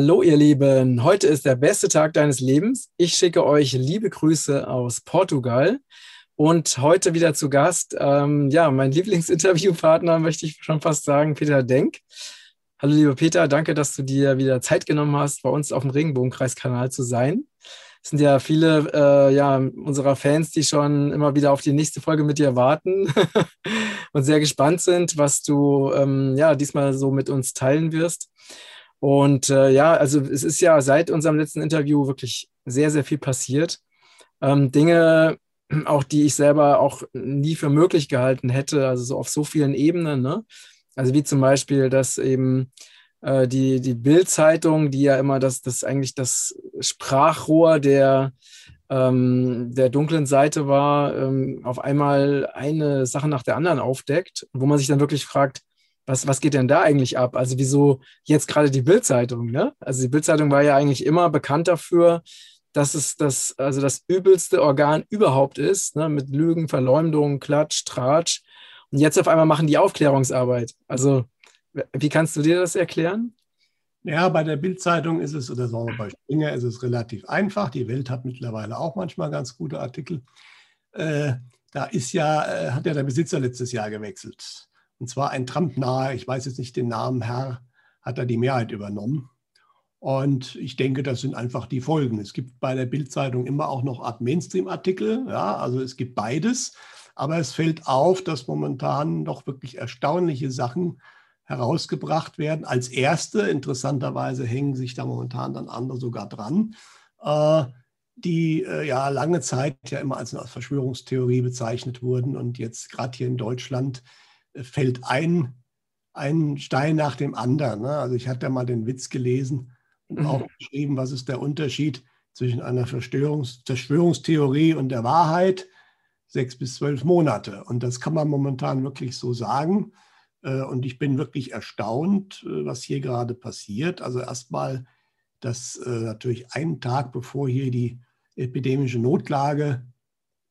Hallo ihr Lieben, heute ist der beste Tag deines Lebens. Ich schicke euch liebe Grüße aus Portugal und heute wieder zu Gast, ähm, ja, mein Lieblingsinterviewpartner möchte ich schon fast sagen, Peter Denk. Hallo lieber Peter, danke, dass du dir wieder Zeit genommen hast, bei uns auf dem Regenbogenkreiskanal zu sein. Es sind ja viele äh, ja, unserer Fans, die schon immer wieder auf die nächste Folge mit dir warten und sehr gespannt sind, was du ähm, ja, diesmal so mit uns teilen wirst. Und äh, ja, also es ist ja seit unserem letzten Interview wirklich sehr, sehr viel passiert. Ähm, Dinge, auch die ich selber auch nie für möglich gehalten hätte, also so auf so vielen Ebenen. Ne? Also wie zum Beispiel, dass eben äh, die, die Bild-Zeitung, die ja immer das, das eigentlich das Sprachrohr der, ähm, der dunklen Seite war, ähm, auf einmal eine Sache nach der anderen aufdeckt, wo man sich dann wirklich fragt, was, was geht denn da eigentlich ab? Also wieso jetzt gerade die Bildzeitung? Ne? Also die Bildzeitung war ja eigentlich immer bekannt dafür, dass es das, also das übelste Organ überhaupt ist, ne? mit Lügen, Verleumdung, Klatsch, Tratsch. Und jetzt auf einmal machen die Aufklärungsarbeit. Also wie kannst du dir das erklären? Ja, bei der Bildzeitung ist es, oder sagen wir bei Springer ist es relativ einfach. Die Welt hat mittlerweile auch manchmal ganz gute Artikel. Äh, da ist ja, äh, hat ja der Besitzer letztes Jahr gewechselt. Und zwar ein Trump-nahe, ich weiß jetzt nicht den Namen, Herr, hat da die Mehrheit übernommen. Und ich denke, das sind einfach die Folgen. Es gibt bei der Bildzeitung immer auch noch Art Mainstream-Artikel, ja, also es gibt beides. Aber es fällt auf, dass momentan doch wirklich erstaunliche Sachen herausgebracht werden. Als erste, interessanterweise, hängen sich da momentan dann andere sogar dran, äh, die äh, ja lange Zeit ja immer als Verschwörungstheorie bezeichnet wurden und jetzt gerade hier in Deutschland fällt ein, ein Stein nach dem anderen. Ne? Also ich hatte mal den Witz gelesen und auch mhm. geschrieben, was ist der Unterschied zwischen einer Verschwörungs Verschwörungstheorie und der Wahrheit? Sechs bis zwölf Monate. Und das kann man momentan wirklich so sagen. Äh, und ich bin wirklich erstaunt, äh, was hier gerade passiert. Also erstmal, dass äh, natürlich einen Tag bevor hier die epidemische Notlage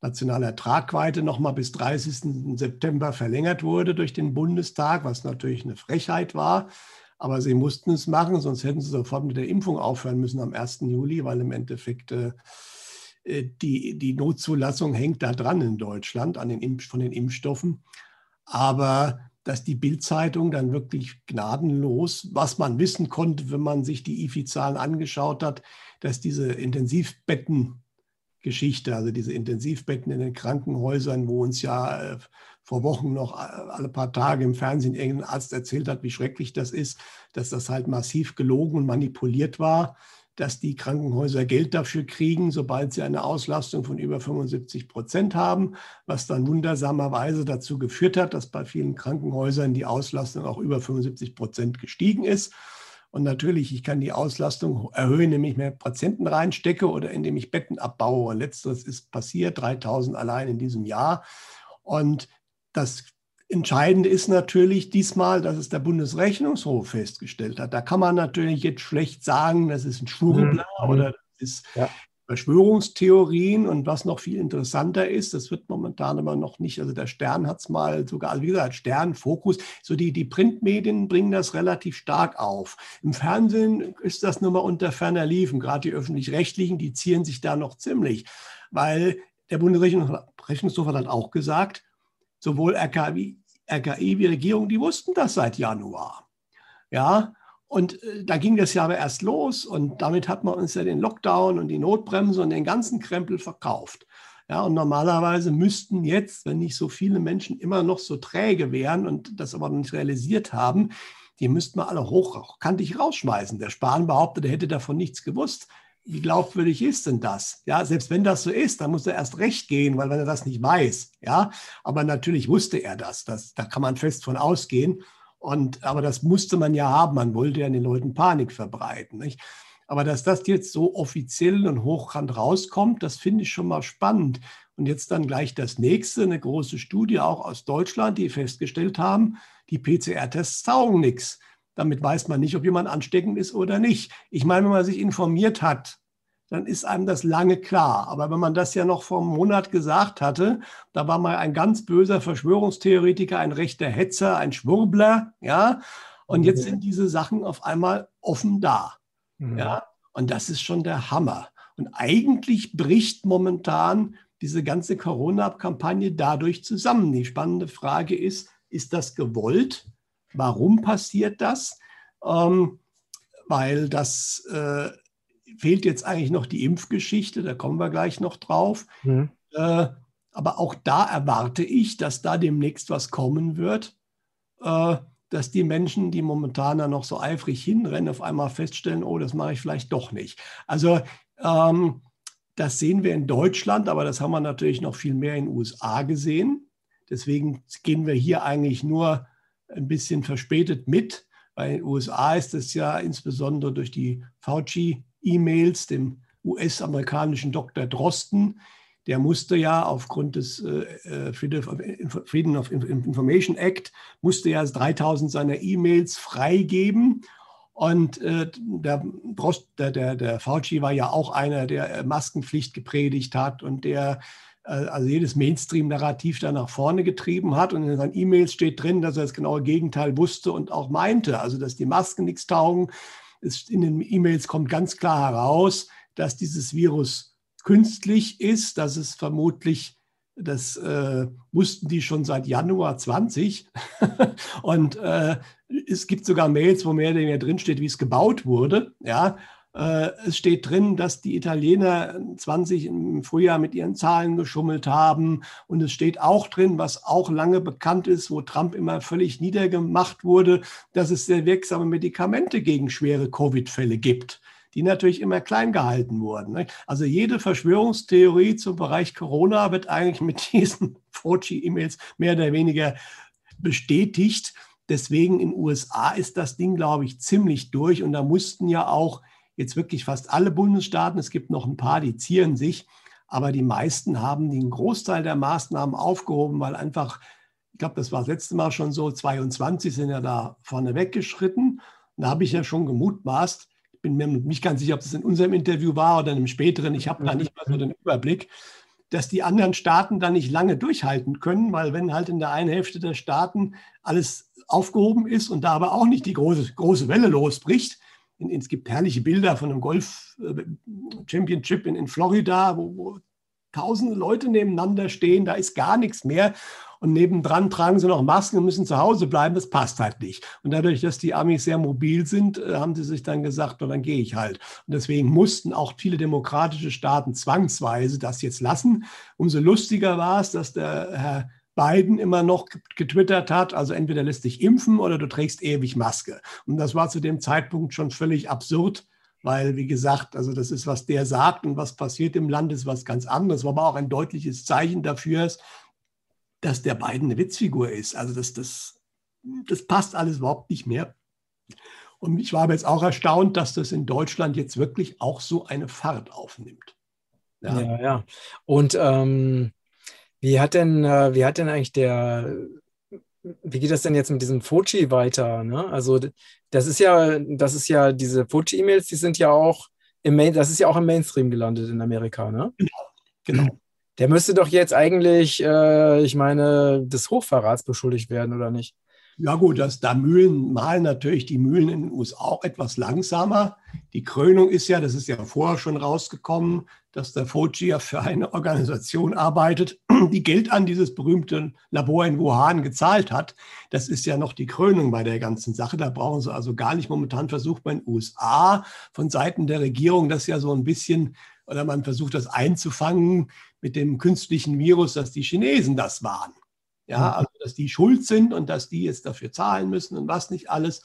nationale Tragweite nochmal bis 30. September verlängert wurde durch den Bundestag, was natürlich eine Frechheit war. Aber sie mussten es machen, sonst hätten sie sofort mit der Impfung aufhören müssen am 1. Juli, weil im Endeffekt äh, äh, die, die Notzulassung hängt da dran in Deutschland an den Impf von den Impfstoffen. Aber dass die Bildzeitung dann wirklich gnadenlos, was man wissen konnte, wenn man sich die IFI-Zahlen angeschaut hat, dass diese Intensivbetten Geschichte, also diese Intensivbetten in den Krankenhäusern, wo uns ja äh, vor Wochen noch äh, alle paar Tage im Fernsehen irgendein Arzt erzählt hat, wie schrecklich das ist, dass das halt massiv gelogen und manipuliert war, dass die Krankenhäuser Geld dafür kriegen, sobald sie eine Auslastung von über 75 Prozent haben, was dann wundersamerweise dazu geführt hat, dass bei vielen Krankenhäusern die Auslastung auch über 75 Prozent gestiegen ist. Und natürlich, ich kann die Auslastung erhöhen, indem ich mehr Patienten reinstecke oder indem ich Betten abbaue. Letzteres ist passiert, 3000 allein in diesem Jahr. Und das Entscheidende ist natürlich diesmal, dass es der Bundesrechnungshof festgestellt hat. Da kann man natürlich jetzt schlecht sagen, das ist ein Schwurbler mhm. oder das ist ja. Verschwörungstheorien und was noch viel interessanter ist, das wird momentan aber noch nicht, also der Stern hat es mal sogar, also wie gesagt, Stern, Fokus, so die, die Printmedien bringen das relativ stark auf. Im Fernsehen ist das nur mal unter ferner Liefen, gerade die öffentlich-rechtlichen, die ziehen sich da noch ziemlich, weil der Bundesrechnungshof hat auch gesagt, sowohl RKI, RKI wie Regierung, die wussten das seit Januar. Ja, und äh, da ging das ja aber erst los und damit hat man uns ja den Lockdown und die Notbremse und den ganzen Krempel verkauft. Ja, und normalerweise müssten jetzt, wenn nicht so viele Menschen immer noch so träge wären und das aber noch nicht realisiert haben, die müssten wir alle hochkantig rausschmeißen. Der Spahn behauptet, er hätte davon nichts gewusst. Wie glaubwürdig ist denn das? Ja, selbst wenn das so ist, dann muss er erst recht gehen, weil wenn er das nicht weiß, ja, aber natürlich wusste er das. das da kann man fest von ausgehen. Und, aber das musste man ja haben. Man wollte ja den Leuten Panik verbreiten. Nicht? Aber dass das jetzt so offiziell und hochkant rauskommt, das finde ich schon mal spannend. Und jetzt dann gleich das nächste, eine große Studie auch aus Deutschland, die festgestellt haben, die PCR-Tests taugen nichts. Damit weiß man nicht, ob jemand ansteckend ist oder nicht. Ich meine, wenn man sich informiert hat, dann ist einem das lange klar. Aber wenn man das ja noch vor einem Monat gesagt hatte, da war mal ein ganz böser Verschwörungstheoretiker, ein rechter Hetzer, ein Schwurbler, ja, und jetzt sind diese Sachen auf einmal offen da. Mhm. Ja, und das ist schon der Hammer. Und eigentlich bricht momentan diese ganze Corona-Kampagne dadurch zusammen. Die spannende Frage ist, ist das gewollt? Warum passiert das? Ähm, weil das äh, fehlt jetzt eigentlich noch die Impfgeschichte, da kommen wir gleich noch drauf. Mhm. Äh, aber auch da erwarte ich, dass da demnächst was kommen wird, äh, dass die Menschen, die momentan da noch so eifrig hinrennen, auf einmal feststellen, oh, das mache ich vielleicht doch nicht. Also ähm, das sehen wir in Deutschland, aber das haben wir natürlich noch viel mehr in den USA gesehen. Deswegen gehen wir hier eigentlich nur ein bisschen verspätet mit. Bei den USA ist es ja insbesondere durch die Fauci-E-Mails, dem US-amerikanischen Dr. Drosten, der musste ja aufgrund des äh, äh Freedom of Information Act, musste ja 3000 seiner E-Mails freigeben. Und äh, der, Drost, der, der, der Fauci war ja auch einer, der Maskenpflicht gepredigt hat und der äh, also jedes Mainstream-Narrativ da nach vorne getrieben hat. Und in seinen E-Mails steht drin, dass er das genaue Gegenteil wusste und auch meinte, also dass die Masken nichts taugen. Es, in den E-Mails kommt ganz klar heraus, dass dieses Virus künstlich ist, dass es vermutlich das äh, wussten die schon seit Januar 20. und äh, es gibt sogar Mails, wo mehr oder weniger drinsteht, wie es gebaut wurde. Ja, es steht drin, dass die Italiener 20 im Frühjahr mit ihren Zahlen geschummelt haben. Und es steht auch drin, was auch lange bekannt ist, wo Trump immer völlig niedergemacht wurde, dass es sehr wirksame Medikamente gegen schwere Covid-Fälle gibt die natürlich immer klein gehalten wurden. Also jede Verschwörungstheorie zum Bereich Corona wird eigentlich mit diesen Fauci-E-Mails mehr oder weniger bestätigt. Deswegen in den USA ist das Ding, glaube ich, ziemlich durch. Und da mussten ja auch jetzt wirklich fast alle Bundesstaaten, es gibt noch ein paar, die zieren sich, aber die meisten haben den Großteil der Maßnahmen aufgehoben, weil einfach, ich glaube, das war das letzte Mal schon so, 22 sind ja da vorne weggeschritten. Und da habe ich ja schon gemutmaßt, ich bin mir nicht ganz sicher, ob das in unserem Interview war oder in einem späteren, ich habe da nicht mal so den Überblick, dass die anderen Staaten da nicht lange durchhalten können, weil wenn halt in der einen Hälfte der Staaten alles aufgehoben ist und da aber auch nicht die große, große Welle losbricht, es gibt herrliche Bilder von einem Golf äh, Championship in, in Florida, wo, wo tausende Leute nebeneinander stehen, da ist gar nichts mehr. Und nebendran tragen sie noch Masken und müssen zu Hause bleiben. Das passt halt nicht. Und dadurch, dass die Amis sehr mobil sind, äh, haben sie sich dann gesagt, dann gehe ich halt. Und deswegen mussten auch viele demokratische Staaten zwangsweise das jetzt lassen. Umso lustiger war es, dass der Herr Biden immer noch getwittert hat, also entweder lässt dich impfen oder du trägst ewig Maske. Und das war zu dem Zeitpunkt schon völlig absurd, weil, wie gesagt, also das ist, was der sagt und was passiert im Land, ist was ganz anderes, war aber auch ein deutliches Zeichen dafür, dass der Biden eine Witzfigur ist. Also das, das, das passt alles überhaupt nicht mehr. Und ich war aber jetzt auch erstaunt, dass das in Deutschland jetzt wirklich auch so eine Fahrt aufnimmt. Ja, ja. ja. Und ähm wie hat denn, äh, wie hat denn eigentlich der, wie geht das denn jetzt mit diesem Fuji weiter? Ne? Also das ist ja, das ist ja, diese Fuji-E-Mails, die sind ja auch im Main, das ist ja auch im Mainstream gelandet in Amerika, ne? Genau, genau. Der müsste doch jetzt eigentlich, äh, ich meine, des Hochverrats beschuldigt werden, oder nicht? Ja gut, dass da Mühlen malen natürlich die Mühlen in den USA auch etwas langsamer. Die Krönung ist ja, das ist ja vorher schon rausgekommen, dass der Fauci ja für eine Organisation arbeitet, die Geld an dieses berühmte Labor in Wuhan gezahlt hat. Das ist ja noch die Krönung bei der ganzen Sache. Da brauchen sie also gar nicht. Momentan versucht man in den USA von Seiten der Regierung das ja so ein bisschen, oder man versucht das einzufangen mit dem künstlichen Virus, dass die Chinesen das waren. Ja, also dass die schuld sind und dass die jetzt dafür zahlen müssen und was nicht alles.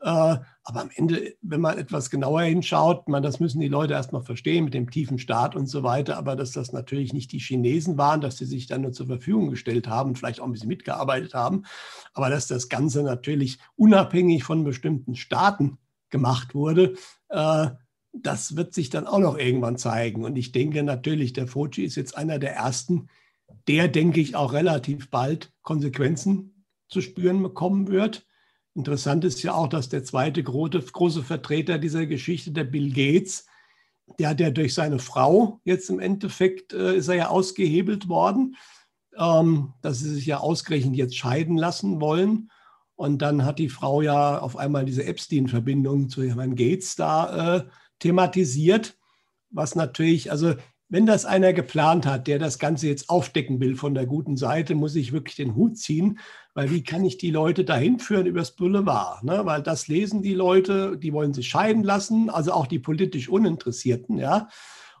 Äh, aber am Ende, wenn man etwas genauer hinschaut, man, das müssen die Leute erstmal verstehen mit dem tiefen Staat und so weiter, aber dass das natürlich nicht die Chinesen waren, dass sie sich dann nur zur Verfügung gestellt haben und vielleicht auch ein bisschen mitgearbeitet haben, aber dass das Ganze natürlich unabhängig von bestimmten Staaten gemacht wurde, äh, das wird sich dann auch noch irgendwann zeigen. Und ich denke natürlich, der Fuji ist jetzt einer der ersten, der, denke ich, auch relativ bald Konsequenzen zu spüren bekommen wird. Interessant ist ja auch, dass der zweite große, große Vertreter dieser Geschichte, der Bill Gates, der hat ja durch seine Frau jetzt im Endeffekt, äh, ist er ja ausgehebelt worden, ähm, dass sie sich ja ausgerechnet jetzt scheiden lassen wollen. Und dann hat die Frau ja auf einmal diese Epstein-Verbindung zu Herrn Gates da äh, thematisiert, was natürlich, also wenn das einer geplant hat, der das Ganze jetzt aufdecken will von der guten Seite, muss ich wirklich den Hut ziehen, weil wie kann ich die Leute dahin führen übers Boulevard? Ne? Weil das lesen die Leute, die wollen sich scheiden lassen, also auch die politisch Uninteressierten, ja.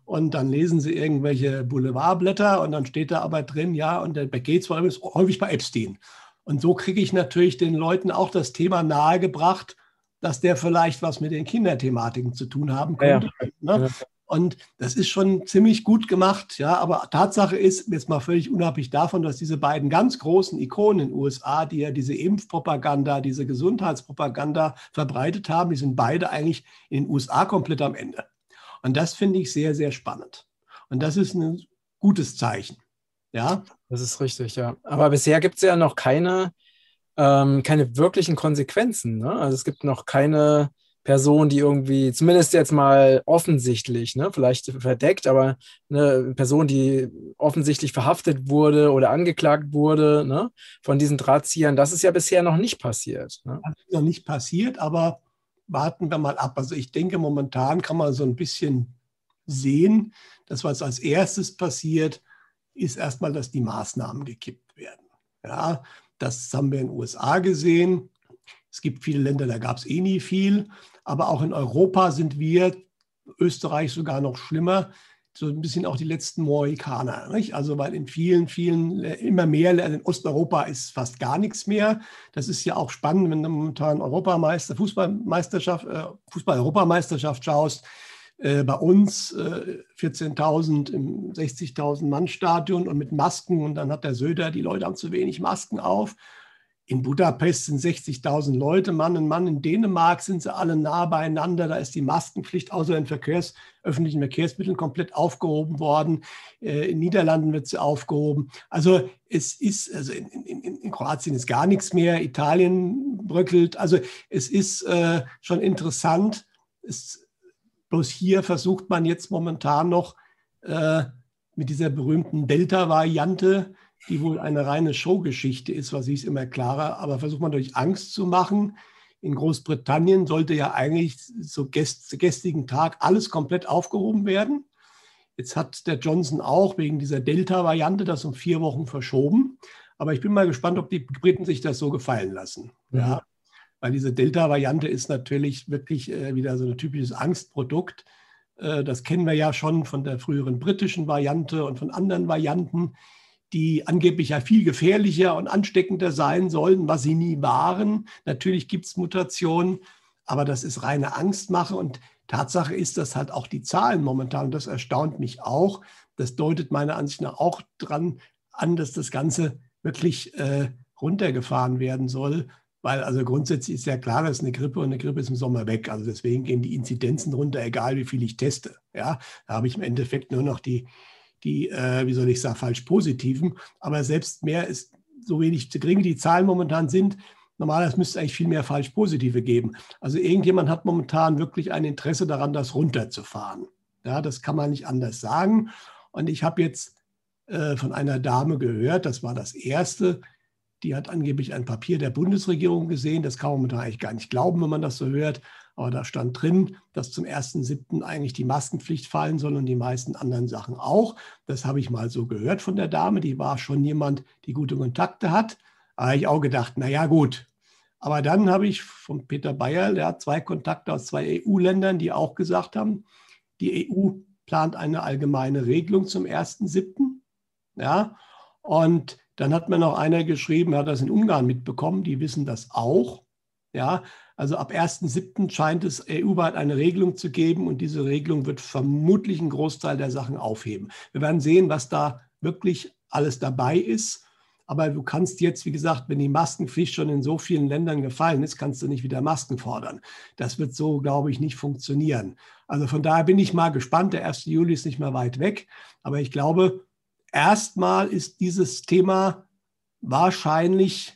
Und dann lesen sie irgendwelche Boulevardblätter und dann steht da aber drin, ja, und der Gates war häufig bei Epstein. Und so kriege ich natürlich den Leuten auch das Thema nahegebracht, dass der vielleicht was mit den Kinderthematiken zu tun haben könnte. Ja. Ne? Und das ist schon ziemlich gut gemacht, ja. Aber Tatsache ist, jetzt mal völlig unabhängig davon, dass diese beiden ganz großen Ikonen in den USA, die ja diese Impfpropaganda, diese Gesundheitspropaganda verbreitet haben, die sind beide eigentlich in den USA komplett am Ende. Und das finde ich sehr, sehr spannend. Und das ist ein gutes Zeichen. Ja. Das ist richtig, ja. Aber bisher gibt es ja noch keine, ähm, keine wirklichen Konsequenzen. Ne? Also es gibt noch keine Person, die irgendwie, zumindest jetzt mal offensichtlich, ne, vielleicht verdeckt, aber eine Person, die offensichtlich verhaftet wurde oder angeklagt wurde ne, von diesen Drahtziehern, das ist ja bisher noch nicht passiert. Ne? Das ist noch nicht passiert, aber warten wir mal ab. Also ich denke, momentan kann man so ein bisschen sehen, dass was als erstes passiert, ist erstmal, dass die Maßnahmen gekippt werden. Ja, das haben wir in den USA gesehen. Es gibt viele Länder, da gab es eh nie viel. Aber auch in Europa sind wir, Österreich sogar noch schlimmer, so ein bisschen auch die letzten Mohikaner. Nicht? Also weil in vielen, vielen, immer mehr, in Osteuropa ist fast gar nichts mehr. Das ist ja auch spannend, wenn du momentan Europameister, Fußballmeisterschaft, äh, Fußball-Europameisterschaft schaust. Äh, bei uns äh, 14.000 im 60.000 Mann Stadion und mit Masken und dann hat der Söder, die Leute haben zu wenig Masken auf in Budapest sind 60.000 Leute, Mann in Mann. In Dänemark sind sie alle nah beieinander. Da ist die Maskenpflicht außer in Verkehrs, öffentlichen Verkehrsmitteln komplett aufgehoben worden. Äh, in Niederlanden wird sie aufgehoben. Also es ist, also in, in, in Kroatien ist gar nichts mehr. Italien bröckelt. Also es ist äh, schon interessant. Es, bloß hier versucht man jetzt momentan noch äh, mit dieser berühmten Delta-Variante die wohl eine reine Showgeschichte ist, was ich es immer klarer, aber versucht man durch Angst zu machen. In Großbritannien sollte ja eigentlich so gäst, gästigen Tag alles komplett aufgehoben werden. Jetzt hat der Johnson auch wegen dieser Delta-Variante das um vier Wochen verschoben. Aber ich bin mal gespannt, ob die Briten sich das so gefallen lassen. Mhm. Ja, weil diese Delta-Variante ist natürlich wirklich äh, wieder so ein typisches Angstprodukt. Äh, das kennen wir ja schon von der früheren britischen Variante und von anderen Varianten die angeblich ja viel gefährlicher und ansteckender sein sollen, was sie nie waren. Natürlich gibt es Mutationen, aber das ist reine Angstmache und Tatsache ist, dass halt auch die Zahlen momentan, das erstaunt mich auch, das deutet meiner Ansicht nach auch dran an, dass das Ganze wirklich äh, runtergefahren werden soll. Weil also grundsätzlich ist ja klar, dass eine Grippe und eine Grippe ist im Sommer weg. Also deswegen gehen die Inzidenzen runter, egal wie viel ich teste. Ja, da habe ich im Endeffekt nur noch die, die, äh, wie soll ich sagen, falsch positiven. Aber selbst mehr ist so wenig zu gering, die Zahlen momentan sind. Normalerweise müsste es eigentlich viel mehr falsch positive geben. Also irgendjemand hat momentan wirklich ein Interesse daran, das runterzufahren. Ja, das kann man nicht anders sagen. Und ich habe jetzt äh, von einer Dame gehört, das war das erste, die hat angeblich ein Papier der Bundesregierung gesehen. Das kann man momentan eigentlich gar nicht glauben, wenn man das so hört. Aber da stand drin, dass zum 1.7. eigentlich die Maskenpflicht fallen soll und die meisten anderen Sachen auch. Das habe ich mal so gehört von der Dame. Die war schon jemand, die gute Kontakte hat. Da habe ich auch gedacht, naja gut. Aber dann habe ich von Peter Bayer, der hat zwei Kontakte aus zwei EU-Ländern, die auch gesagt haben, die EU plant eine allgemeine Regelung zum 1.7. Ja, und dann hat mir noch einer geschrieben, er hat das in Ungarn mitbekommen, die wissen das auch. Ja, also ab 1.7. scheint es EU-weit eine Regelung zu geben und diese Regelung wird vermutlich einen Großteil der Sachen aufheben. Wir werden sehen, was da wirklich alles dabei ist. Aber du kannst jetzt, wie gesagt, wenn die Maskenpflicht schon in so vielen Ländern gefallen ist, kannst du nicht wieder Masken fordern. Das wird so, glaube ich, nicht funktionieren. Also von daher bin ich mal gespannt. Der 1. Juli ist nicht mehr weit weg. Aber ich glaube, erstmal ist dieses Thema wahrscheinlich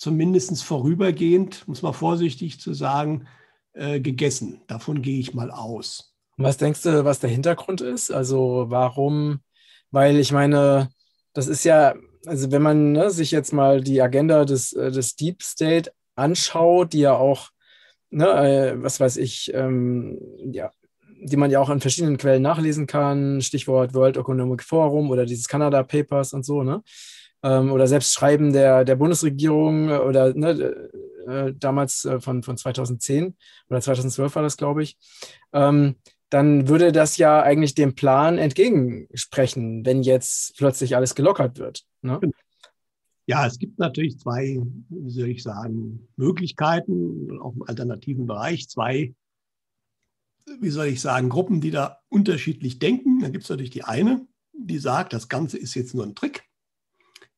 zumindest vorübergehend, muss man vorsichtig zu sagen, äh, gegessen. Davon gehe ich mal aus. Was denkst du, was der Hintergrund ist? Also warum? Weil ich meine, das ist ja, also wenn man ne, sich jetzt mal die Agenda des, äh, des Deep State anschaut, die ja auch, ne, äh, was weiß ich, ähm, ja, die man ja auch an verschiedenen Quellen nachlesen kann, Stichwort World Economic Forum oder dieses Canada Papers und so, ne? Ähm, oder selbst Schreiben der, der Bundesregierung oder ne, äh, damals äh, von, von 2010 oder 2012 war das, glaube ich. Ähm, dann würde das ja eigentlich dem Plan entgegensprechen, wenn jetzt plötzlich alles gelockert wird. Ne? Ja, es gibt natürlich zwei, wie soll ich sagen, Möglichkeiten, auch im alternativen Bereich, zwei, wie soll ich sagen, Gruppen, die da unterschiedlich denken. Da gibt es natürlich die eine, die sagt, das Ganze ist jetzt nur ein Trick.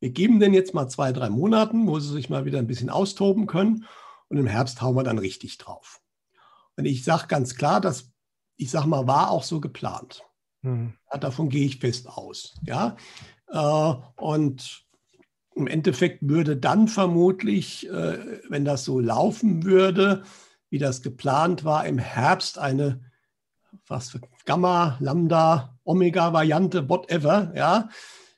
Wir geben denn jetzt mal zwei, drei Monaten, wo sie sich mal wieder ein bisschen austoben können und im Herbst hauen wir dann richtig drauf. Und ich sage ganz klar, das ich sag mal, war auch so geplant. Ja, davon gehe ich fest aus. Ja? Äh, und im Endeffekt würde dann vermutlich, äh, wenn das so laufen würde, wie das geplant war, im Herbst eine was Gamma, Lambda, Omega-Variante, whatever, ja,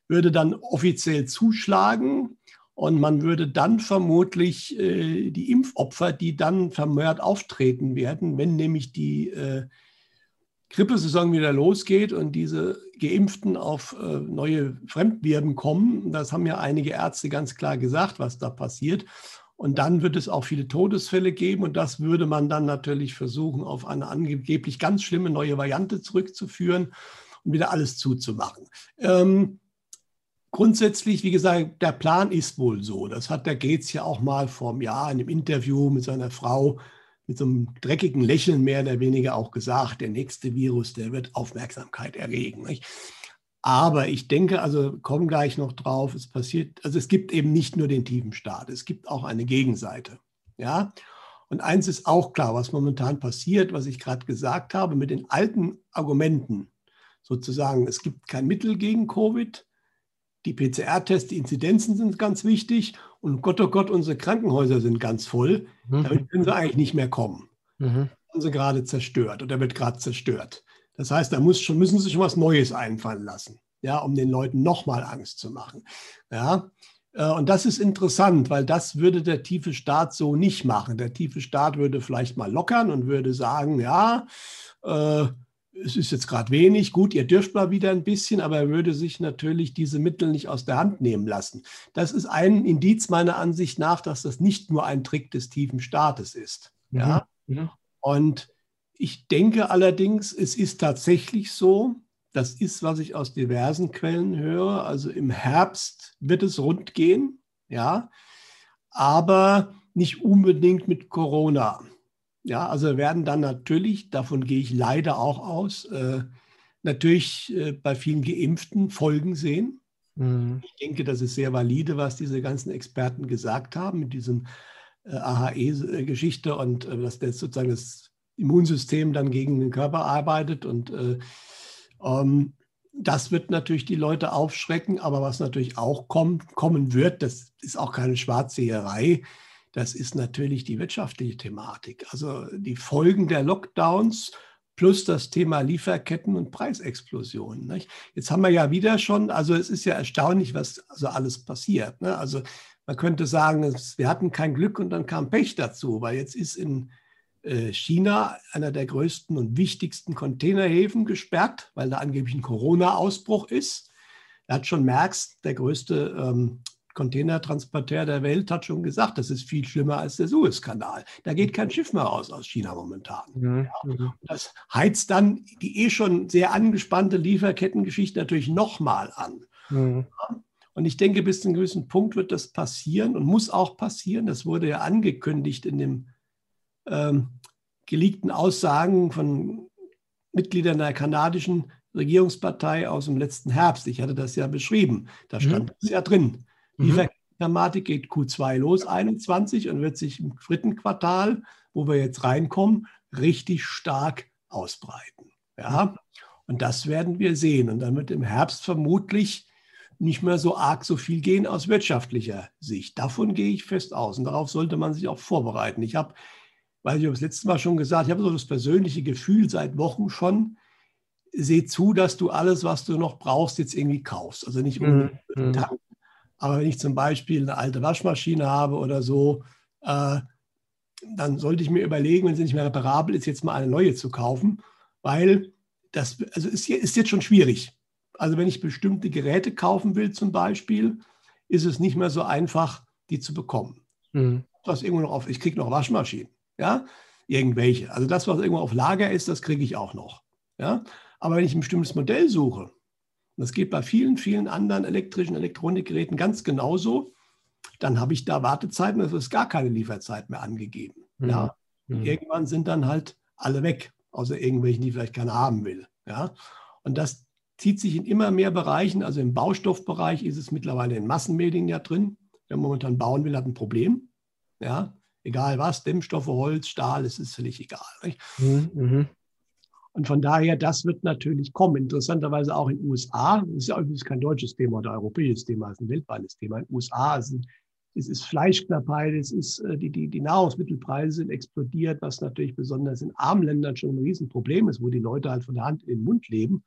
würde dann offiziell zuschlagen und man würde dann vermutlich äh, die Impfopfer, die dann vermehrt auftreten werden, wenn nämlich die äh, Grippesaison wieder losgeht und diese Geimpften auf äh, neue Fremdwirden kommen. Das haben ja einige Ärzte ganz klar gesagt, was da passiert. Und dann wird es auch viele Todesfälle geben und das würde man dann natürlich versuchen, auf eine angeblich ganz schlimme neue Variante zurückzuführen und wieder alles zuzumachen. Ähm, grundsätzlich, wie gesagt, der Plan ist wohl so. Das hat der Gates ja auch mal vor einem Jahr in einem Interview mit seiner Frau mit so einem dreckigen Lächeln mehr oder weniger auch gesagt, der nächste Virus, der wird Aufmerksamkeit erregen. Nicht? Aber ich denke, also kommen gleich noch drauf, es passiert, also es gibt eben nicht nur den tiefen Staat, es gibt auch eine Gegenseite. Ja? Und eins ist auch klar, was momentan passiert, was ich gerade gesagt habe, mit den alten Argumenten, sozusagen, es gibt kein Mittel gegen Covid, die PCR-Tests, die Inzidenzen sind ganz wichtig und Gott, oh Gott, unsere Krankenhäuser sind ganz voll. Mhm. Damit können sie eigentlich nicht mehr kommen. Mhm. Sind sie gerade zerstört oder wird gerade zerstört. Das heißt, da muss schon, müssen sie sich schon was Neues einfallen lassen, ja, um den Leuten nochmal Angst zu machen. Ja, äh, und das ist interessant, weil das würde der tiefe Staat so nicht machen. Der tiefe Staat würde vielleicht mal lockern und würde sagen, ja, äh, es ist jetzt gerade wenig, gut, ihr dürft mal wieder ein bisschen, aber er würde sich natürlich diese Mittel nicht aus der Hand nehmen lassen. Das ist ein Indiz meiner Ansicht nach, dass das nicht nur ein Trick des tiefen Staates ist. Mhm. Ja? Mhm. Und ich denke allerdings, es ist tatsächlich so, das ist, was ich aus diversen Quellen höre, also im Herbst wird es rund gehen, ja, aber nicht unbedingt mit Corona. Ja, also werden dann natürlich, davon gehe ich leider auch aus, äh, natürlich äh, bei vielen Geimpften Folgen sehen. Mhm. Ich denke, das ist sehr valide, was diese ganzen Experten gesagt haben mit diesem äh, AHE-Geschichte und äh, dass das sozusagen das Immunsystem dann gegen den Körper arbeitet und äh, ähm, das wird natürlich die Leute aufschrecken, aber was natürlich auch kommt, kommen wird, das ist auch keine Schwarzseherei, das ist natürlich die wirtschaftliche Thematik. Also die Folgen der Lockdowns plus das Thema Lieferketten und Preisexplosionen. Nicht? Jetzt haben wir ja wieder schon, also es ist ja erstaunlich, was also alles passiert. Ne? Also man könnte sagen, wir hatten kein Glück und dann kam Pech dazu, weil jetzt ist in äh, China einer der größten und wichtigsten Containerhäfen gesperrt, weil da angeblich ein Corona-Ausbruch ist. Er hat schon Merckx, der größte ähm, Containertransporteur der Welt hat schon gesagt, das ist viel schlimmer als der Suezkanal. Da geht kein Schiff mehr raus aus China momentan. Mhm. Ja. Das heizt dann die eh schon sehr angespannte Lieferkettengeschichte natürlich nochmal an. Mhm. Ja. Und ich denke, bis zu einem gewissen Punkt wird das passieren und muss auch passieren. Das wurde ja angekündigt in den ähm, geleakten Aussagen von Mitgliedern der kanadischen Regierungspartei aus dem letzten Herbst. Ich hatte das ja beschrieben. Da mhm. stand mhm. das ja drin. Die mhm. Thematik geht Q2 los, 21, und wird sich im dritten Quartal, wo wir jetzt reinkommen, richtig stark ausbreiten. Ja? Und das werden wir sehen. Und dann wird im Herbst vermutlich nicht mehr so arg so viel gehen aus wirtschaftlicher Sicht. Davon gehe ich fest aus. Und darauf sollte man sich auch vorbereiten. Ich habe, weil ich habe das letzte Mal schon gesagt, ich habe so das persönliche Gefühl seit Wochen schon, seh zu, dass du alles, was du noch brauchst, jetzt irgendwie kaufst. Also nicht unbedingt mhm. Tank, aber wenn ich zum Beispiel eine alte Waschmaschine habe oder so, äh, dann sollte ich mir überlegen, wenn sie nicht mehr reparabel ist, jetzt mal eine neue zu kaufen, weil das also ist, ist jetzt schon schwierig. Also wenn ich bestimmte Geräte kaufen will zum Beispiel, ist es nicht mehr so einfach, die zu bekommen. Mhm. Was irgendwo noch auf, ich kriege noch Waschmaschinen, ja, irgendwelche. Also das, was irgendwo auf Lager ist, das kriege ich auch noch. Ja? Aber wenn ich ein bestimmtes Modell suche, und das geht bei vielen, vielen anderen elektrischen Elektronikgeräten ganz genauso, dann habe ich da Wartezeiten, es ist gar keine Lieferzeit mehr angegeben. Mhm. Ja? Mhm. Irgendwann sind dann halt alle weg, außer irgendwelchen, die vielleicht keiner haben will. Ja? Und das zieht sich in immer mehr Bereichen, also im Baustoffbereich ist es mittlerweile in Massenmedien ja drin. Wer momentan bauen will, hat ein Problem. Ja? Egal was, Dämmstoffe, Holz, Stahl, es ist völlig egal. Mhm. Und von daher, das wird natürlich kommen. Interessanterweise auch in den USA. Das ist ja übrigens kein deutsches Thema oder europäisches Thema, es ist ein weltweites Thema. In den USA sind, es ist Fleischknappheit, es ist, äh, die, die, die Nahrungsmittelpreise sind explodiert, was natürlich besonders in armen Ländern schon ein Riesenproblem ist, wo die Leute halt von der Hand in den Mund leben.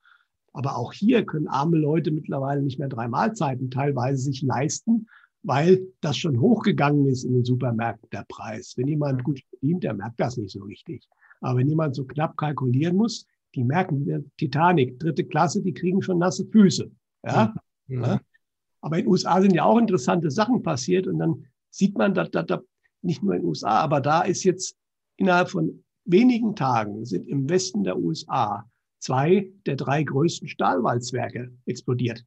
Aber auch hier können arme Leute mittlerweile nicht mehr drei Mahlzeiten teilweise sich leisten, weil das schon hochgegangen ist in den Supermärkten, der Preis. Wenn jemand gut verdient, der merkt das nicht so richtig. Aber wenn jemand so knapp kalkulieren muss, die merken, Titanic, dritte Klasse, die kriegen schon nasse Füße. Ja? Mhm. ja? Aber in den USA sind ja auch interessante Sachen passiert und dann sieht man, dass, dass, dass nicht nur in den USA, aber da ist jetzt innerhalb von wenigen Tagen sind im Westen der USA zwei der drei größten Stahlwalzwerke explodiert.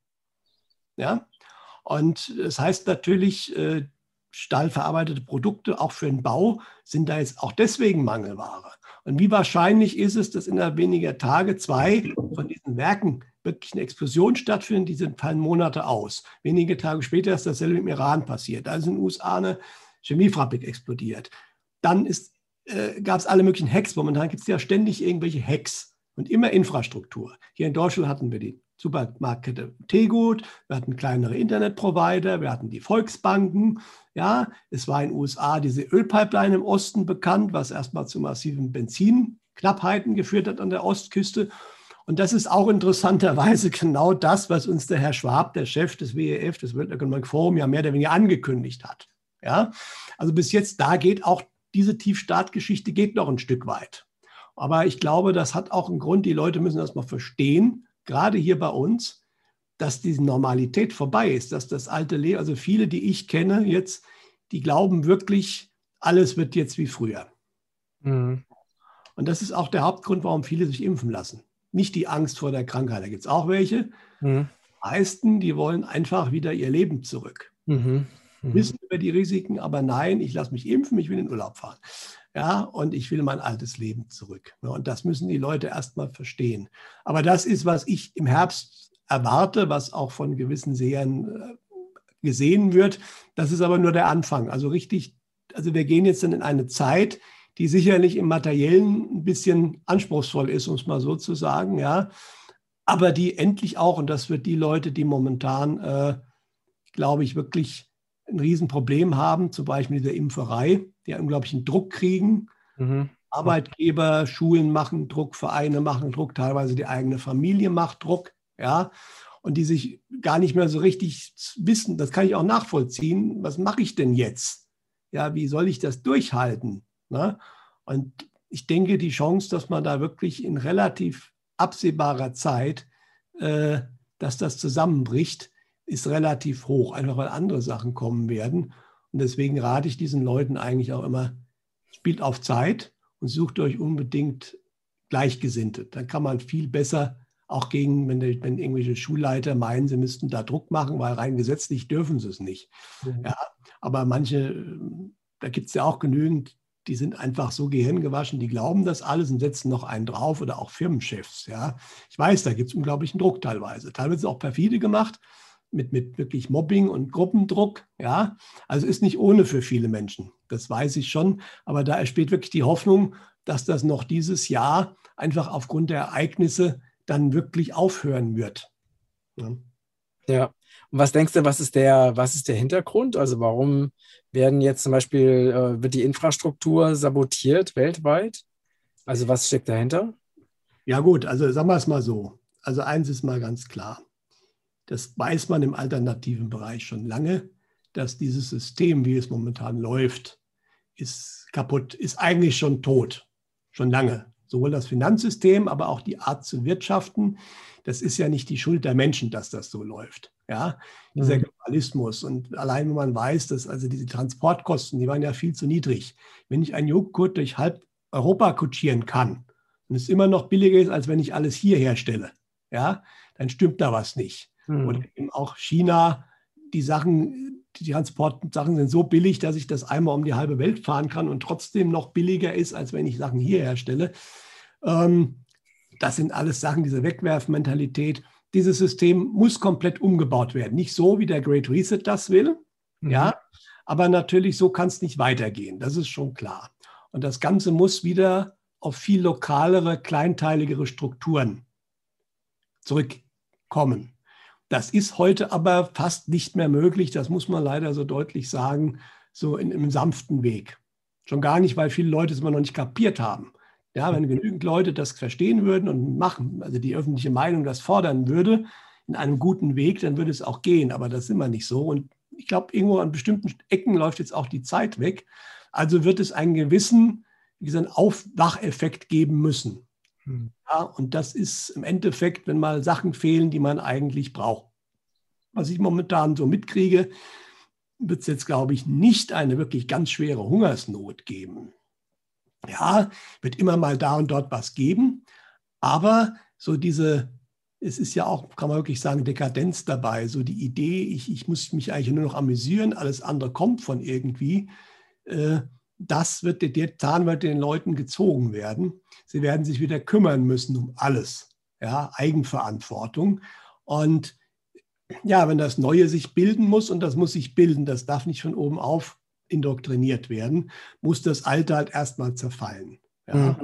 Ja? Und das heißt natürlich, äh, stahlverarbeitete Produkte auch für den Bau sind da jetzt auch deswegen Mangelware. Und wie wahrscheinlich ist es, dass innerhalb weniger Tage zwei von diesen Werken wirklich eine Explosion stattfindet? Die sind fallen Monate aus. Wenige Tage später ist dasselbe im Iran passiert. Da ist in den USA eine Chemiefabrik explodiert. Dann äh, gab es alle möglichen Hacks. Momentan gibt es ja ständig irgendwelche Hacks und immer Infrastruktur. Hier in Deutschland hatten wir die Supermarktkette Tegut, wir hatten kleinere Internetprovider, wir hatten die Volksbanken. Ja, es war in den USA diese Ölpipeline im Osten bekannt, was erstmal zu massiven Benzinknappheiten geführt hat an der Ostküste. Und das ist auch interessanterweise genau das, was uns der Herr Schwab, der Chef des WEF, des World Economic Forum, ja mehr oder weniger angekündigt hat. Ja, also bis jetzt, da geht auch diese Tiefstaatgeschichte geht noch ein Stück weit. Aber ich glaube, das hat auch einen Grund. Die Leute müssen das mal verstehen gerade hier bei uns, dass diese Normalität vorbei ist, dass das alte Leben, also viele, die ich kenne jetzt, die glauben wirklich, alles wird jetzt wie früher. Mhm. Und das ist auch der Hauptgrund, warum viele sich impfen lassen. Nicht die Angst vor der Krankheit, da gibt es auch welche. Mhm. Die meisten, die wollen einfach wieder ihr Leben zurück. Mhm. Mhm. Wissen über die Risiken, aber nein, ich lasse mich impfen, ich will in den Urlaub fahren. Ja, und ich will mein altes Leben zurück. Und das müssen die Leute erstmal verstehen. Aber das ist, was ich im Herbst erwarte, was auch von gewissen Sehern äh, gesehen wird. Das ist aber nur der Anfang. Also richtig, also wir gehen jetzt dann in eine Zeit, die sicherlich im Materiellen ein bisschen anspruchsvoll ist, um es mal so zu sagen, ja. Aber die endlich auch, und das wird die Leute, die momentan, äh, glaube ich, wirklich ein Riesenproblem haben, zum Beispiel der Impferei, die unglaublichen Druck kriegen. Mhm. Arbeitgeber, Schulen machen Druck, Vereine machen Druck, teilweise die eigene Familie macht Druck, ja, und die sich gar nicht mehr so richtig wissen, das kann ich auch nachvollziehen, was mache ich denn jetzt? Ja, wie soll ich das durchhalten? Ne? Und ich denke, die Chance, dass man da wirklich in relativ absehbarer Zeit, äh, dass das zusammenbricht, ist relativ hoch, einfach weil andere Sachen kommen werden. Und deswegen rate ich diesen Leuten eigentlich auch immer, spielt auf Zeit und sucht euch unbedingt Gleichgesinnte. Dann kann man viel besser auch gegen, wenn, wenn irgendwelche Schulleiter meinen, sie müssten da Druck machen, weil rein gesetzlich dürfen sie es nicht. Mhm. Ja, aber manche, da gibt es ja auch genügend, die sind einfach so gehirngewaschen, die glauben das alles und setzen noch einen drauf oder auch Firmenchefs. Ja, ich weiß, da gibt es unglaublichen Druck teilweise. Teilweise auch perfide gemacht mit, mit wirklich Mobbing und Gruppendruck. Ja, also ist nicht ohne für viele Menschen. Das weiß ich schon. Aber da entsteht wirklich die Hoffnung, dass das noch dieses Jahr einfach aufgrund der Ereignisse dann wirklich aufhören wird. Ja. ja. Und was denkst du, was ist der, was ist der Hintergrund? Also warum werden jetzt zum Beispiel, äh, wird die Infrastruktur sabotiert weltweit? Also was steckt dahinter? Ja gut, also sagen wir es mal so. Also eins ist mal ganz klar. Das weiß man im alternativen Bereich schon lange, dass dieses System, wie es momentan läuft, ist kaputt, ist eigentlich schon tot, schon lange. Sowohl das Finanzsystem, aber auch die Art zu wirtschaften. Das ist ja nicht die Schuld der Menschen, dass das so läuft. Ja, dieser mhm. Globalismus. Und allein wenn man weiß, dass also diese Transportkosten, die waren ja viel zu niedrig. Wenn ich einen Joghurt durch halb Europa kutschieren kann und es immer noch billiger ist, als wenn ich alles hier herstelle, ja, dann stimmt da was nicht. Mhm. Und eben auch China, die Sachen, die Transportsachen sind so billig, dass ich das einmal um die halbe Welt fahren kann und trotzdem noch billiger ist, als wenn ich Sachen hier herstelle. Ähm, das sind alles Sachen, diese Wegwerfmentalität. Dieses System muss komplett umgebaut werden. Nicht so, wie der Great Reset das will, mhm. ja, aber natürlich so kann es nicht weitergehen. Das ist schon klar. Und das Ganze muss wieder auf viel lokalere, kleinteiligere Strukturen zurückkommen. Das ist heute aber fast nicht mehr möglich, das muss man leider so deutlich sagen, so in einem sanften Weg. Schon gar nicht, weil viele Leute es immer noch nicht kapiert haben. Ja, wenn genügend Leute das verstehen würden und machen, also die öffentliche Meinung das fordern würde, in einem guten Weg, dann würde es auch gehen. Aber das ist immer nicht so. Und ich glaube, irgendwo an bestimmten Ecken läuft jetzt auch die Zeit weg. Also wird es einen gewissen, wie gesagt, Aufwacheffekt geben müssen. Hm. Ja, und das ist im Endeffekt, wenn mal Sachen fehlen, die man eigentlich braucht. Was ich momentan so mitkriege, wird es jetzt, glaube ich, nicht eine wirklich ganz schwere Hungersnot geben. Ja, wird immer mal da und dort was geben, aber so diese, es ist ja auch, kann man wirklich sagen, Dekadenz dabei, so die Idee, ich, ich muss mich eigentlich nur noch amüsieren, alles andere kommt von irgendwie. Äh, das wird, der Zahn wird den Leuten gezogen werden. Sie werden sich wieder kümmern müssen um alles. Ja, Eigenverantwortung. Und ja, wenn das Neue sich bilden muss, und das muss sich bilden, das darf nicht von oben auf indoktriniert werden, muss das Alte halt erstmal zerfallen. Ja. Mhm.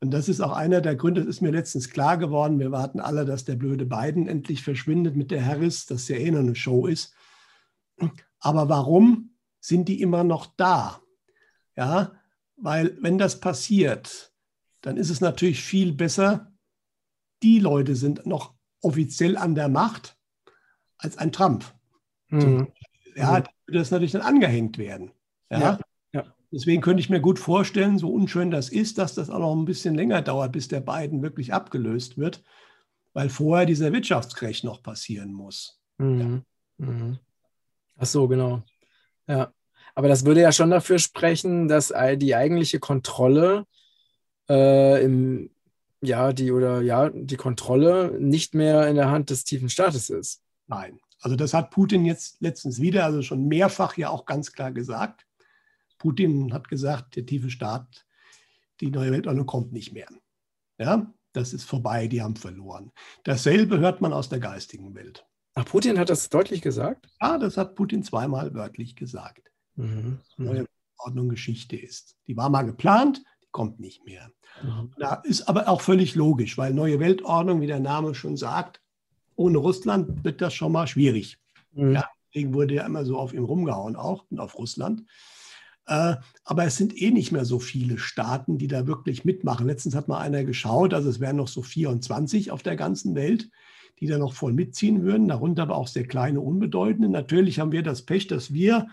Und das ist auch einer der Gründe, das ist mir letztens klar geworden. Wir warten alle, dass der blöde Biden endlich verschwindet mit der Harris, dass ja eh noch eine Show ist. Aber warum sind die immer noch da? Ja, weil wenn das passiert, dann ist es natürlich viel besser, die Leute sind noch offiziell an der Macht als ein Trump. Mhm. Ja, mhm. da würde das natürlich dann angehängt werden. Ja? ja? ja. Deswegen könnte ich mir gut vorstellen, so unschön das ist, dass das auch noch ein bisschen länger dauert, bis der Biden wirklich abgelöst wird, weil vorher dieser Wirtschaftscrash noch passieren muss. Mhm. Ja. Mhm. Ach so, genau. Ja. Aber das würde ja schon dafür sprechen, dass die eigentliche Kontrolle äh, im, ja, die oder ja, die Kontrolle nicht mehr in der Hand des tiefen Staates ist. Nein. Also das hat Putin jetzt letztens wieder, also schon mehrfach ja auch ganz klar gesagt. Putin hat gesagt, der tiefe Staat, die neue Weltordnung kommt nicht mehr. Ja, das ist vorbei, die haben verloren. Dasselbe hört man aus der geistigen Welt. Ach, Putin hat das deutlich gesagt? Ja, das hat Putin zweimal wörtlich gesagt. Mhm. neue Ordnung Geschichte ist. Die war mal geplant, die kommt nicht mehr. Mhm. Da ist aber auch völlig logisch, weil neue Weltordnung, wie der Name schon sagt, ohne Russland wird das schon mal schwierig. Mhm. Ja, deswegen wurde ja immer so auf ihm rumgehauen auch und auf Russland. Äh, aber es sind eh nicht mehr so viele Staaten, die da wirklich mitmachen. Letztens hat mal einer geschaut, also es wären noch so 24 auf der ganzen Welt, die da noch voll mitziehen würden, darunter aber auch sehr kleine, unbedeutende. Natürlich haben wir das Pech, dass wir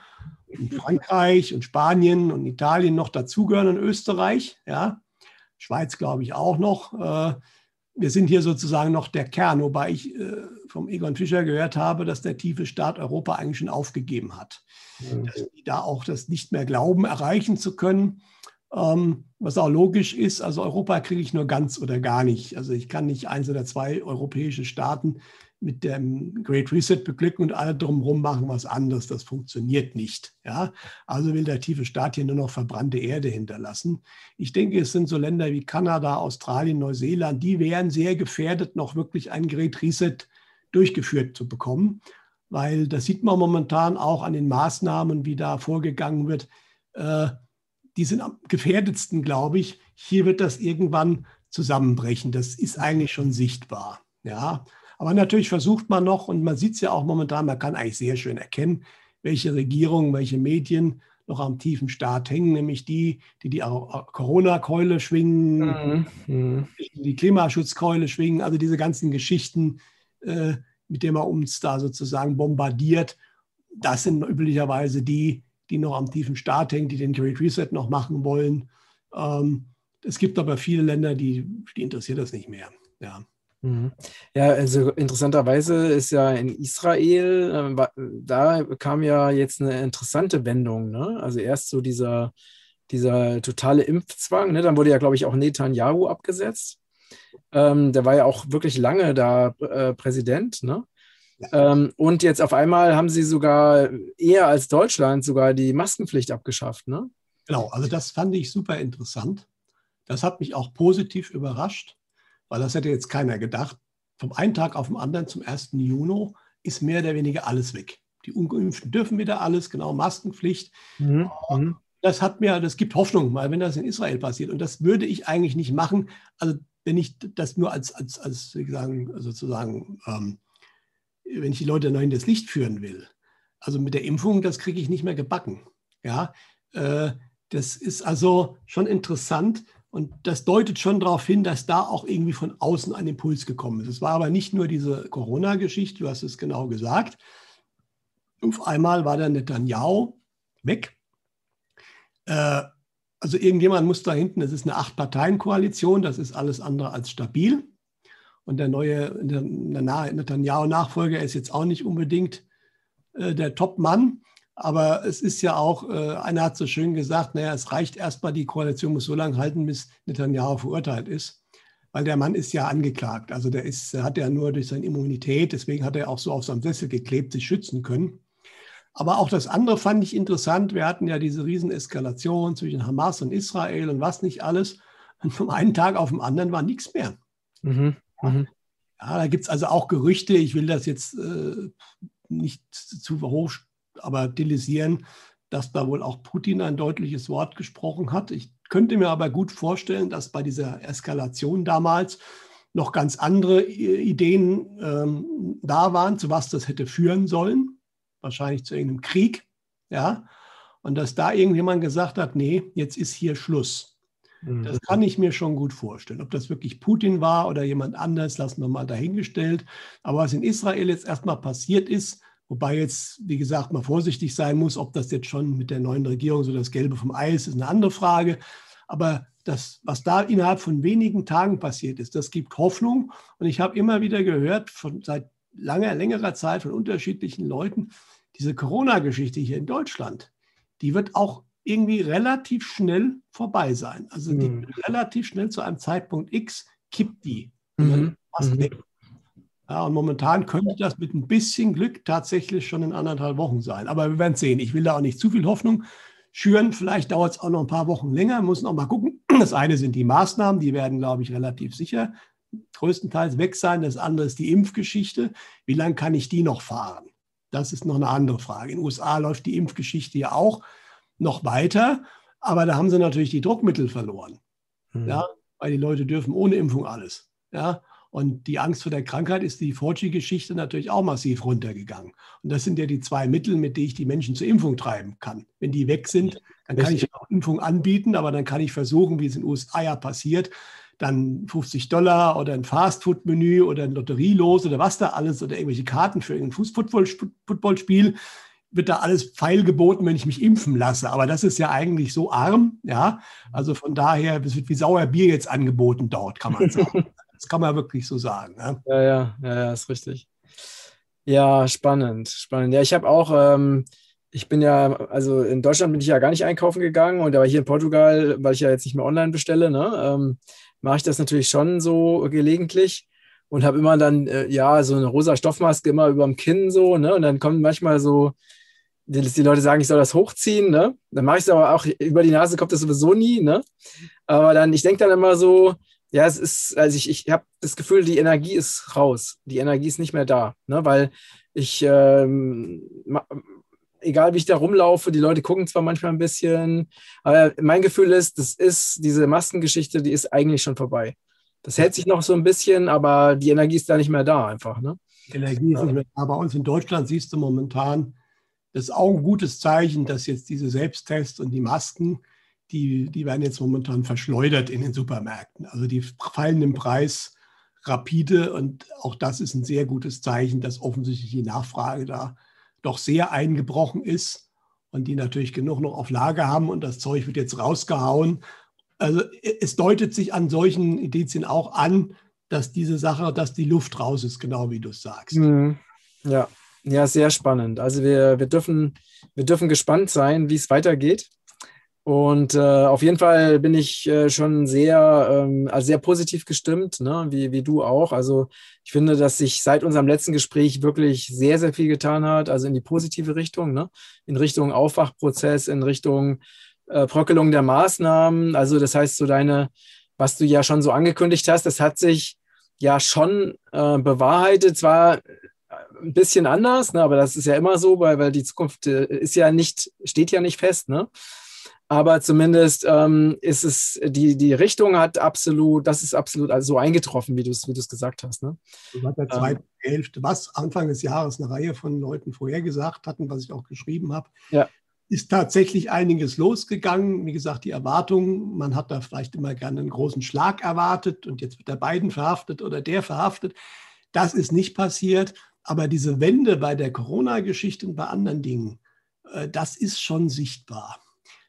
in Frankreich und Spanien und Italien noch dazugehören und Österreich, ja, Schweiz glaube ich auch noch. Äh, wir sind hier sozusagen noch der Kern, wobei ich äh, vom Egon Fischer gehört habe, dass der tiefe Staat Europa eigentlich schon aufgegeben hat. Mhm. Dass die da auch das nicht mehr glauben, erreichen zu können. Ähm, was auch logisch ist, also Europa kriege ich nur ganz oder gar nicht. Also ich kann nicht eins oder zwei europäische Staaten mit dem Great Reset beglücken und alle drumherum machen was anderes. Das funktioniert nicht. Ja? Also will der tiefe Staat hier nur noch verbrannte Erde hinterlassen. Ich denke, es sind so Länder wie Kanada, Australien, Neuseeland, die wären sehr gefährdet, noch wirklich ein Great Reset durchgeführt zu bekommen, weil das sieht man momentan auch an den Maßnahmen, wie da vorgegangen wird. Äh, die sind am gefährdetsten, glaube ich. Hier wird das irgendwann zusammenbrechen. Das ist eigentlich schon sichtbar. Ja, aber natürlich versucht man noch, und man sieht es ja auch momentan, man kann eigentlich sehr schön erkennen, welche Regierungen, welche Medien noch am tiefen Staat hängen, nämlich die, die die Corona-Keule schwingen, mhm. die Klimaschutzkeule schwingen, also diese ganzen Geschichten, äh, mit denen man uns da sozusagen bombardiert. Das sind üblicherweise die, die noch am tiefen Start hängen, die den Great Reset noch machen wollen. Ähm, es gibt aber viele Länder, die, die interessiert das nicht mehr. Ja. Mhm. Ja, also interessanterweise ist ja in Israel, äh, da kam ja jetzt eine interessante Wendung. Ne? Also erst so dieser, dieser totale Impfzwang, ne? dann wurde ja, glaube ich, auch Netanyahu abgesetzt. Ähm, der war ja auch wirklich lange da äh, Präsident. Ne? Ähm, und jetzt auf einmal haben sie sogar eher als Deutschland sogar die Maskenpflicht abgeschafft. Ne? Genau, also das fand ich super interessant. Das hat mich auch positiv überrascht weil das hätte jetzt keiner gedacht. Vom einen Tag auf den anderen zum 1. Juni ist mehr oder weniger alles weg. Die Ungeimpften dürfen wieder alles, genau, Maskenpflicht. Mhm. mhm. Das hat mir, das gibt Hoffnung, mal wenn das in Israel passiert. Und das würde ich eigentlich nicht machen, also wenn ich das nur als, als, als sagen, sozusagen, ähm, wenn ich die Leute noch in das Licht führen will. Also mit der Impfung, das kriege ich nicht mehr gebacken. Ja, äh, das ist also schon interessant. Und das deutet schon darauf hin, dass da auch irgendwie von außen ein Impuls gekommen ist. Es war aber nicht nur diese Corona-Geschichte, du hast es genau gesagt. Auf einmal war der Netanyahu weg. Äh, also irgendjemand muss da hinten, es ist eine Acht-Parteien-Koalition, das ist alles andere als stabil. Und der neue Netanyahu-Nachfolger ist jetzt auch nicht unbedingt äh, der Top-Mann. Aber es ist ja auch, äh, einer hat so schön gesagt, naja, es reicht erstmal, die Koalition muss so lange halten, bis Netanyahu verurteilt ist. Weil der Mann ist ja angeklagt. Also der ist, hat ja nur durch seine Immunität, deswegen hat er auch so auf seinem Sessel geklebt, sich schützen können. Aber auch das andere fand ich interessant. Wir hatten ja diese Rieseneskalation zwischen Hamas und Israel und was nicht alles. Und vom einen Tag auf den anderen war nichts mehr. Mhm. Mhm. Ja, da gibt es also auch Gerüchte. Ich will das jetzt äh, nicht zu hoch aber stilisieren, dass da wohl auch Putin ein deutliches Wort gesprochen hat. Ich könnte mir aber gut vorstellen, dass bei dieser Eskalation damals noch ganz andere Ideen ähm, da waren, zu was das hätte führen sollen. Wahrscheinlich zu irgendeinem Krieg. Ja. Und dass da irgendjemand gesagt hat, nee, jetzt ist hier Schluss. Mhm. Das kann ich mir schon gut vorstellen. Ob das wirklich Putin war oder jemand anders, lassen wir mal dahingestellt. Aber was in Israel jetzt erstmal passiert ist, Wobei jetzt, wie gesagt, mal vorsichtig sein muss, ob das jetzt schon mit der neuen Regierung so das Gelbe vom Eis ist, eine andere Frage. Aber das, was da innerhalb von wenigen Tagen passiert ist, das gibt Hoffnung. Und ich habe immer wieder gehört, von, seit langer, längerer Zeit von unterschiedlichen Leuten, diese Corona-Geschichte hier in Deutschland, die wird auch irgendwie relativ schnell vorbei sein. Also die mhm. relativ schnell zu einem Zeitpunkt X kippt die. Mhm. Fast mhm. Ja, und momentan könnte das mit ein bisschen Glück tatsächlich schon in anderthalb Wochen sein. Aber wir werden sehen. Ich will da auch nicht zu viel Hoffnung schüren. Vielleicht dauert es auch noch ein paar Wochen länger. Müssen auch mal gucken. Das eine sind die Maßnahmen, die werden, glaube ich, relativ sicher größtenteils weg sein. Das andere ist die Impfgeschichte. Wie lange kann ich die noch fahren? Das ist noch eine andere Frage. In den USA läuft die Impfgeschichte ja auch noch weiter, aber da haben sie natürlich die Druckmittel verloren. Mhm. Ja, weil die Leute dürfen ohne Impfung alles. Ja, und die Angst vor der Krankheit ist die Fauci-Geschichte natürlich auch massiv runtergegangen. Und das sind ja die zwei Mittel, mit denen ich die Menschen zur Impfung treiben kann. Wenn die weg sind, dann kann ich auch Impfung anbieten, aber dann kann ich versuchen, wie es in den USA ja passiert, dann 50 Dollar oder ein Fastfood-Menü oder ein Lotterielos oder was da alles oder irgendwelche Karten für ein Fußballspiel wird da alles feilgeboten, wenn ich mich impfen lasse. Aber das ist ja eigentlich so arm, ja. Also von daher, es wird wie sauer Bier jetzt angeboten dort, kann man sagen. Das kann man wirklich so sagen. Ne? Ja, ja, ja, ja, ist richtig. Ja, spannend, spannend. Ja, ich habe auch, ähm, ich bin ja, also in Deutschland bin ich ja gar nicht einkaufen gegangen und aber hier in Portugal, weil ich ja jetzt nicht mehr online bestelle, ne, ähm, mache ich das natürlich schon so gelegentlich und habe immer dann, äh, ja, so eine rosa Stoffmaske immer über dem Kinn so, ne, und dann kommen manchmal so, die, die Leute sagen, ich soll das hochziehen, ne, dann mache ich es aber auch, über die Nase kommt das sowieso nie, ne, aber dann, ich denke dann immer so, ja, es ist, also ich, ich habe das Gefühl, die Energie ist raus. Die Energie ist nicht mehr da, ne? weil ich, ähm, egal wie ich da rumlaufe, die Leute gucken zwar manchmal ein bisschen, aber mein Gefühl ist, das ist diese Maskengeschichte, die ist eigentlich schon vorbei. Das hält sich noch so ein bisschen, aber die Energie ist da nicht mehr da einfach. Ne? Energie ist nicht mehr da. Bei uns in Deutschland siehst du momentan, das ist auch ein gutes Zeichen, dass jetzt diese Selbsttests und die Masken die, die werden jetzt momentan verschleudert in den Supermärkten. Also die fallen im Preis rapide und auch das ist ein sehr gutes Zeichen, dass offensichtlich die Nachfrage da doch sehr eingebrochen ist. und die natürlich genug noch auf Lager haben und das Zeug wird jetzt rausgehauen. Also es deutet sich an solchen Indizien auch an, dass diese Sache, dass die Luft raus ist, genau wie du es sagst. Mhm. Ja, ja, sehr spannend. Also wir, wir, dürfen, wir dürfen gespannt sein, wie es weitergeht. Und äh, auf jeden Fall bin ich äh, schon sehr, ähm, also sehr positiv gestimmt, ne? wie, wie du auch. Also ich finde, dass sich seit unserem letzten Gespräch wirklich sehr, sehr viel getan hat, also in die positive Richtung, ne? in Richtung Aufwachprozess, in Richtung äh, Bröckelung der Maßnahmen. Also das heißt, so deine, was du ja schon so angekündigt hast, das hat sich ja schon äh, bewahrheitet. Zwar ein bisschen anders, ne? aber das ist ja immer so, weil, weil die Zukunft äh, ist ja nicht, steht ja nicht fest, ne? Aber zumindest ähm, ist es, die, die Richtung hat absolut, das ist absolut also so eingetroffen, wie du es wie gesagt hast. Ne? Das war der zweite ähm, Hälfte, was Anfang des Jahres eine Reihe von Leuten vorhergesagt hatten, was ich auch geschrieben habe. Ja. Ist tatsächlich einiges losgegangen. Wie gesagt, die Erwartungen, man hat da vielleicht immer gerne einen großen Schlag erwartet und jetzt wird der beiden verhaftet oder der verhaftet. Das ist nicht passiert. Aber diese Wende bei der Corona-Geschichte und bei anderen Dingen, äh, das ist schon sichtbar.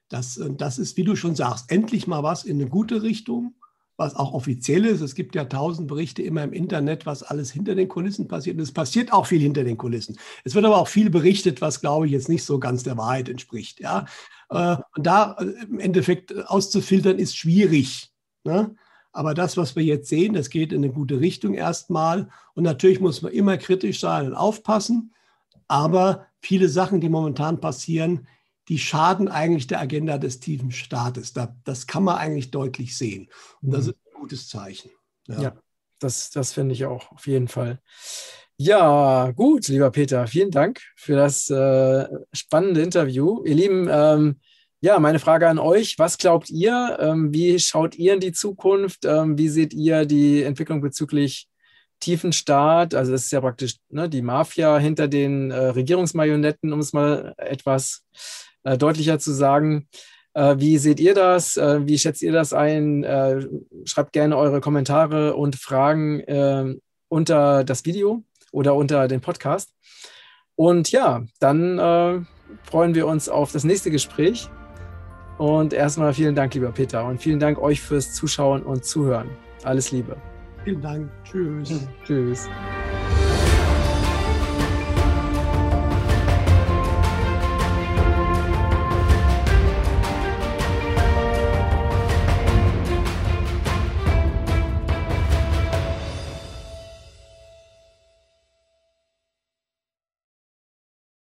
Das, äh, das ist, wie du schon sagst, endlich mal was in eine gute Richtung, was auch offiziell ist. Es gibt ja tausend Berichte immer im Internet, was alles hinter den Kulissen passiert. Und es passiert auch viel hinter den Kulissen. Es wird aber auch viel berichtet, was, glaube ich, jetzt nicht so ganz der Wahrheit entspricht. Ja? Äh, und da im Endeffekt auszufiltern, ist schwierig. Ne? Aber das, was wir jetzt sehen, das geht in eine gute Richtung erstmal. Und natürlich muss man immer kritisch sein und aufpassen. Aber viele Sachen, die momentan passieren, die schaden eigentlich der Agenda des tiefen Staates. das kann man eigentlich deutlich sehen. Und das mhm. ist ein gutes Zeichen. Ja, ja das, das finde ich auch auf jeden Fall. Ja, gut, lieber Peter, vielen Dank für das äh, spannende Interview. Ihr Lieben, ähm, ja, meine Frage an euch. Was glaubt ihr? Ähm, wie schaut ihr in die Zukunft? Ähm, wie seht ihr die Entwicklung bezüglich tiefen Staat? Also das ist ja praktisch ne, die Mafia hinter den äh, Regierungsmarionetten, um es mal etwas äh, deutlicher zu sagen. Äh, wie seht ihr das? Äh, wie schätzt ihr das ein? Äh, schreibt gerne eure Kommentare und Fragen äh, unter das Video oder unter den Podcast. Und ja, dann freuen wir uns auf das nächste Gespräch. Und erstmal vielen Dank, lieber Peter. Und vielen Dank euch fürs Zuschauen und Zuhören. Alles Liebe. Vielen Dank. Tschüss. Tschüss.